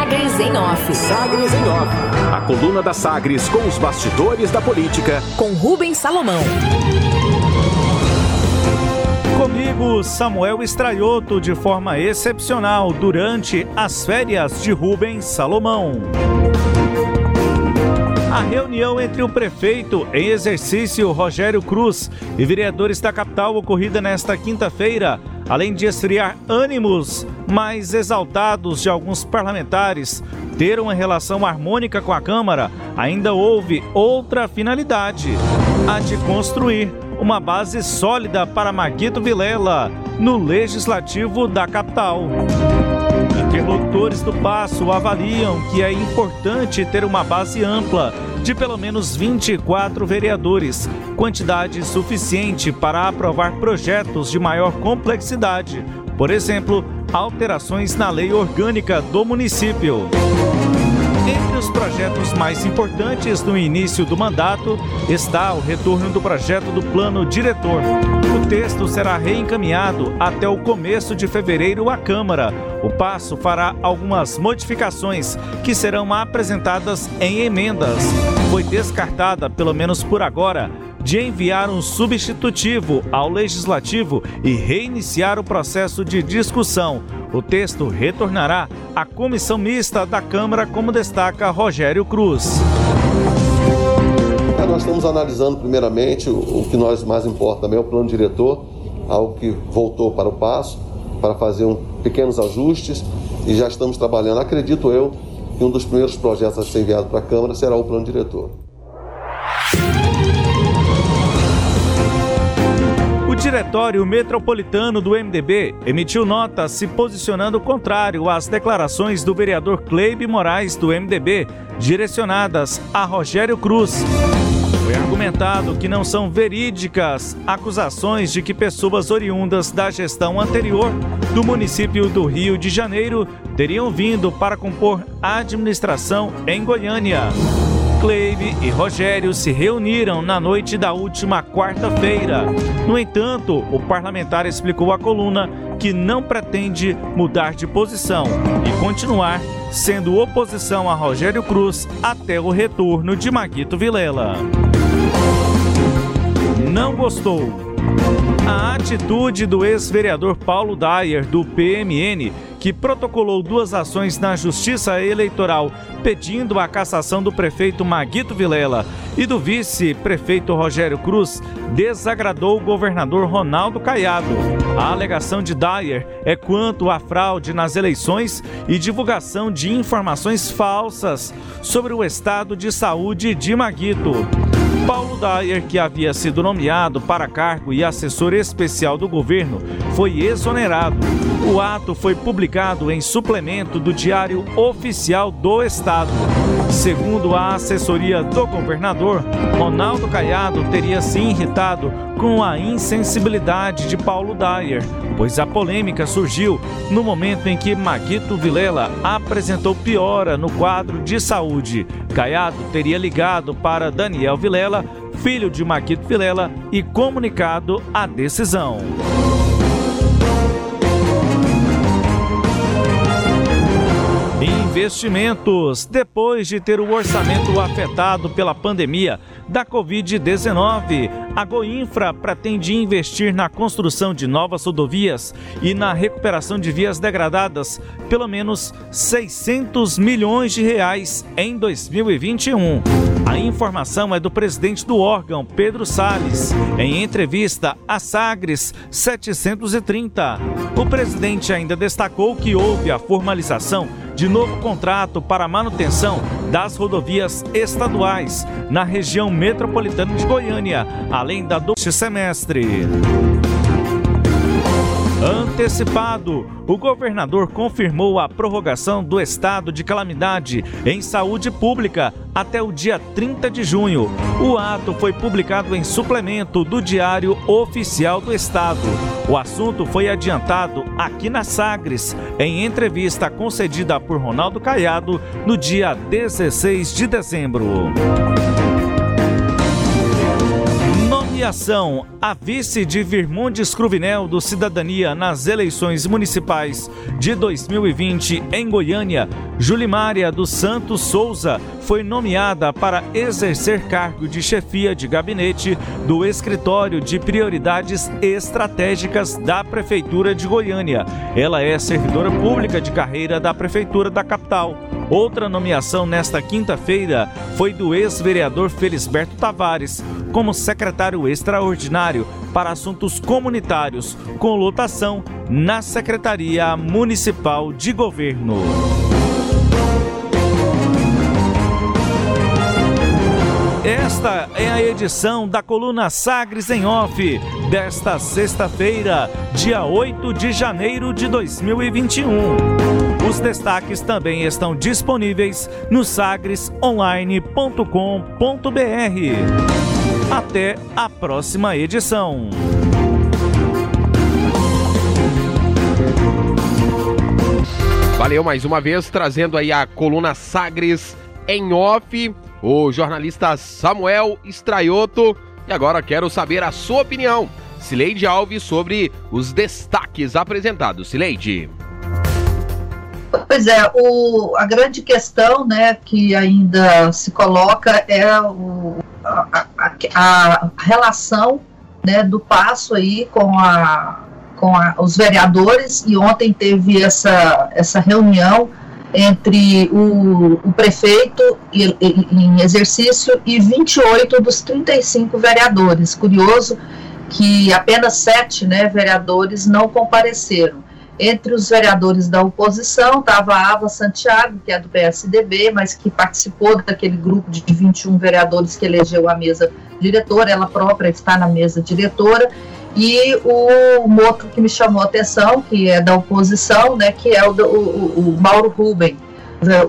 Sagres em Off. Sagres em Off. A coluna da Sagres com os bastidores da política. Com Rubens Salomão. Comigo, Samuel Estraioto, de forma excepcional durante as férias de Rubens Salomão. A reunião entre o prefeito em exercício Rogério Cruz e vereadores da capital ocorrida nesta quinta-feira além de esfriar ânimos mais exaltados de alguns parlamentares ter uma relação harmônica com a Câmara, ainda houve outra finalidade: a de construir uma base sólida para Maguito Vilela no legislativo da capital. Interlocutores do Passo avaliam que é importante ter uma base ampla de pelo menos 24 vereadores, quantidade suficiente para aprovar projetos de maior complexidade, por exemplo, alterações na lei orgânica do município. Entre os projetos mais importantes no início do mandato está o retorno do projeto do Plano Diretor. O texto será reencaminhado até o começo de fevereiro à Câmara. O passo fará algumas modificações que serão apresentadas em emendas. Foi descartada, pelo menos por agora, de enviar um substitutivo ao Legislativo e reiniciar o processo de discussão. O texto retornará à comissão mista da Câmara, como destaca Rogério Cruz. É, nós estamos analisando, primeiramente, o, que nós mais importa também é o plano diretor, algo que voltou para o passo, para fazer um, pequenos ajustes e já estamos trabalhando. Acredito eu que um dos primeiros projetos a ser enviado para a Câmara será o plano diretor. Diretório Metropolitano do MDB emitiu nota se posicionando contrário às declarações do vereador Cleibe Moraes do MDB, direcionadas a Rogério Cruz. Foi argumentado que não são verídicas acusações de que pessoas oriundas da gestão anterior do município do Rio de Janeiro teriam vindo para compor a administração em Goiânia. Cleibe e Rogério se reuniram na noite da última quarta-feira. No entanto, o parlamentar explicou à coluna que não pretende mudar de posição e continuar sendo oposição a Rogério Cruz até o retorno de Maguito Vilela. Não gostou. A atitude do ex-vereador Paulo Dyer, do PMN, que protocolou duas ações na Justiça Eleitoral pedindo a cassação do prefeito Maguito Vilela e do vice-prefeito Rogério Cruz, desagradou o governador Ronaldo Caiado. A alegação de Dyer é quanto à fraude nas eleições e divulgação de informações falsas sobre o estado de saúde de Maguito. Paulo Dyer, que havia sido nomeado para cargo e assessor especial do governo, foi exonerado. O ato foi publicado em suplemento do Diário Oficial do Estado. Segundo a assessoria do governador, Ronaldo Caiado teria se irritado com a insensibilidade de Paulo Dyer, pois a polêmica surgiu no momento em que Maguito Vilela apresentou piora no quadro de saúde. Caiado teria ligado para Daniel Vilela, filho de Maguito Vilela, e comunicado a decisão. Investimentos. Depois de ter o orçamento afetado pela pandemia da Covid-19, a Goinfra pretende investir na construção de novas rodovias e na recuperação de vias degradadas pelo menos 600 milhões de reais em 2021. A informação é do presidente do órgão, Pedro Sales, em entrevista à Sagres 730. O presidente ainda destacou que houve a formalização de novo contrato para manutenção das rodovias estaduais na região metropolitana de Goiânia, além da do semestre. Antecipado, o governador confirmou a prorrogação do estado de calamidade em saúde pública até o dia 30 de junho. O ato foi publicado em suplemento do Diário Oficial do Estado. O assunto foi adiantado aqui na Sagres, em entrevista concedida por Ronaldo Caiado no dia 16 de dezembro. Nomeação a vice de Virmondes Cruvinel do Cidadania nas eleições municipais de 2020 em Goiânia Julimária dos Santos Souza foi nomeada para exercer cargo de chefia de gabinete do Escritório de Prioridades Estratégicas da Prefeitura de Goiânia. Ela é servidora pública de carreira da Prefeitura da capital. Outra nomeação nesta quinta-feira foi do ex-vereador Felisberto Tavares como secretário extraordinário para assuntos comunitários, com lotação na Secretaria Municipal de Governo. Esta é a edição da coluna Sagres em Off desta sexta-feira, dia 8 de janeiro de 2021. Os destaques também estão disponíveis no sagresonline.com.br. Até a próxima edição. Valeu mais uma vez, trazendo aí a coluna Sagres em off o jornalista Samuel Straioto. E agora quero saber a sua opinião, Sileide Alves, sobre os destaques apresentados. Sileide. Pois é, o, a grande questão né, que ainda se coloca é o, a, a, relação né, do passo aí com, a, com a, os vereadores e ontem teve essa, essa reunião entre o, o prefeito em exercício e 28 dos 35 vereadores. Curioso que apenas sete né, vereadores não compareceram. Entre os vereadores da oposição estava a Ava Santiago, que é do PSDB, mas que participou daquele grupo de 21 vereadores que elegeu a mesa diretora, ela própria está na mesa diretora, e o um outro que me chamou a atenção, que é da oposição, né, que é o, o, o Mauro Ruben,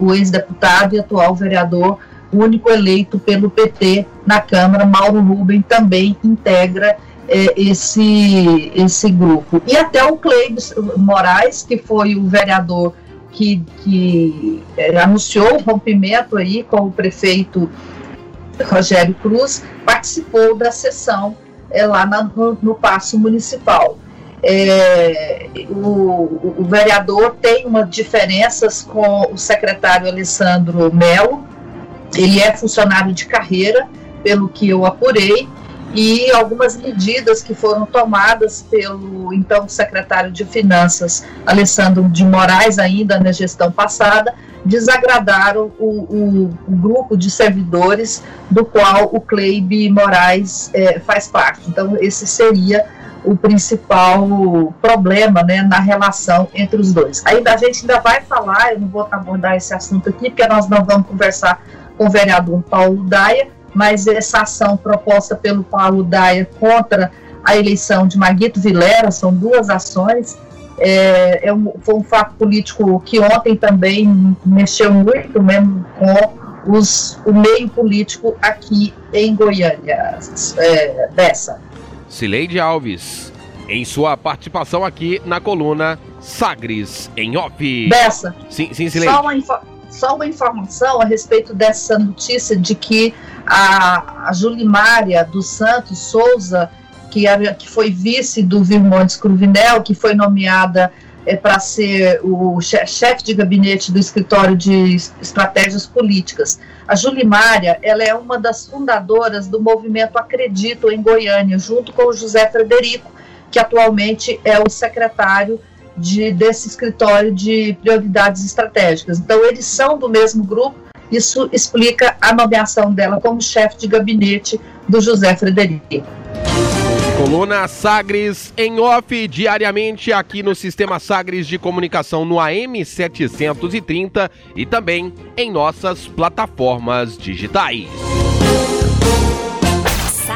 o ex-deputado e atual vereador, único eleito pelo PT na Câmara. Mauro Ruben também integra é, esse, esse grupo. E até o Cleibes Moraes, que foi o vereador que, que é, anunciou o rompimento aí com o prefeito Rogério Cruz, participou da sessão é, lá na, no, no Paço Municipal. É, o, o, vereador tem uma diferenças com o secretário Alessandro Melo, ele é funcionário de carreira, pelo que eu apurei, e algumas medidas que foram tomadas pelo então secretário de Finanças, Alessandro de Moraes, ainda na gestão passada, desagradaram o, o, o grupo de servidores do qual o Cleibe Moraes é, faz parte. Então, esse seria o principal problema né, na relação entre os dois. Ainda a gente ainda vai falar, eu não vou abordar esse assunto aqui, porque nós não vamos conversar com o vereador Paulo Daia, mas essa ação proposta pelo Paulo Daia contra a eleição de Maguito Vilera, são duas ações, é, é um, foi um fato político que ontem também mexeu muito mesmo com os, o meio político aqui em Goiânia, é, dessa. Cileide Alves, em sua participação aqui na coluna Sagres em Off. Dessa. Sim, sim, Cileide. Só uma, só uma informação a respeito dessa notícia de que a, a Julimária dos Santos Souza, que, era, que foi vice do Virmontes Cruvinel, que foi nomeada é, para ser o chefe de gabinete do escritório de estratégias políticas. A Julimária, ela é uma das fundadoras do movimento Acredito em Goiânia, junto com o José Frederico, que atualmente é o secretário de, desse escritório de prioridades estratégicas. Então, eles são do mesmo grupo, isso explica a nomeação dela como chefe de gabinete do José Frederico. Coluna Sagres em off diariamente aqui no Sistema Sagres de Comunicação no AM 730 e também em nossas plataformas digitais.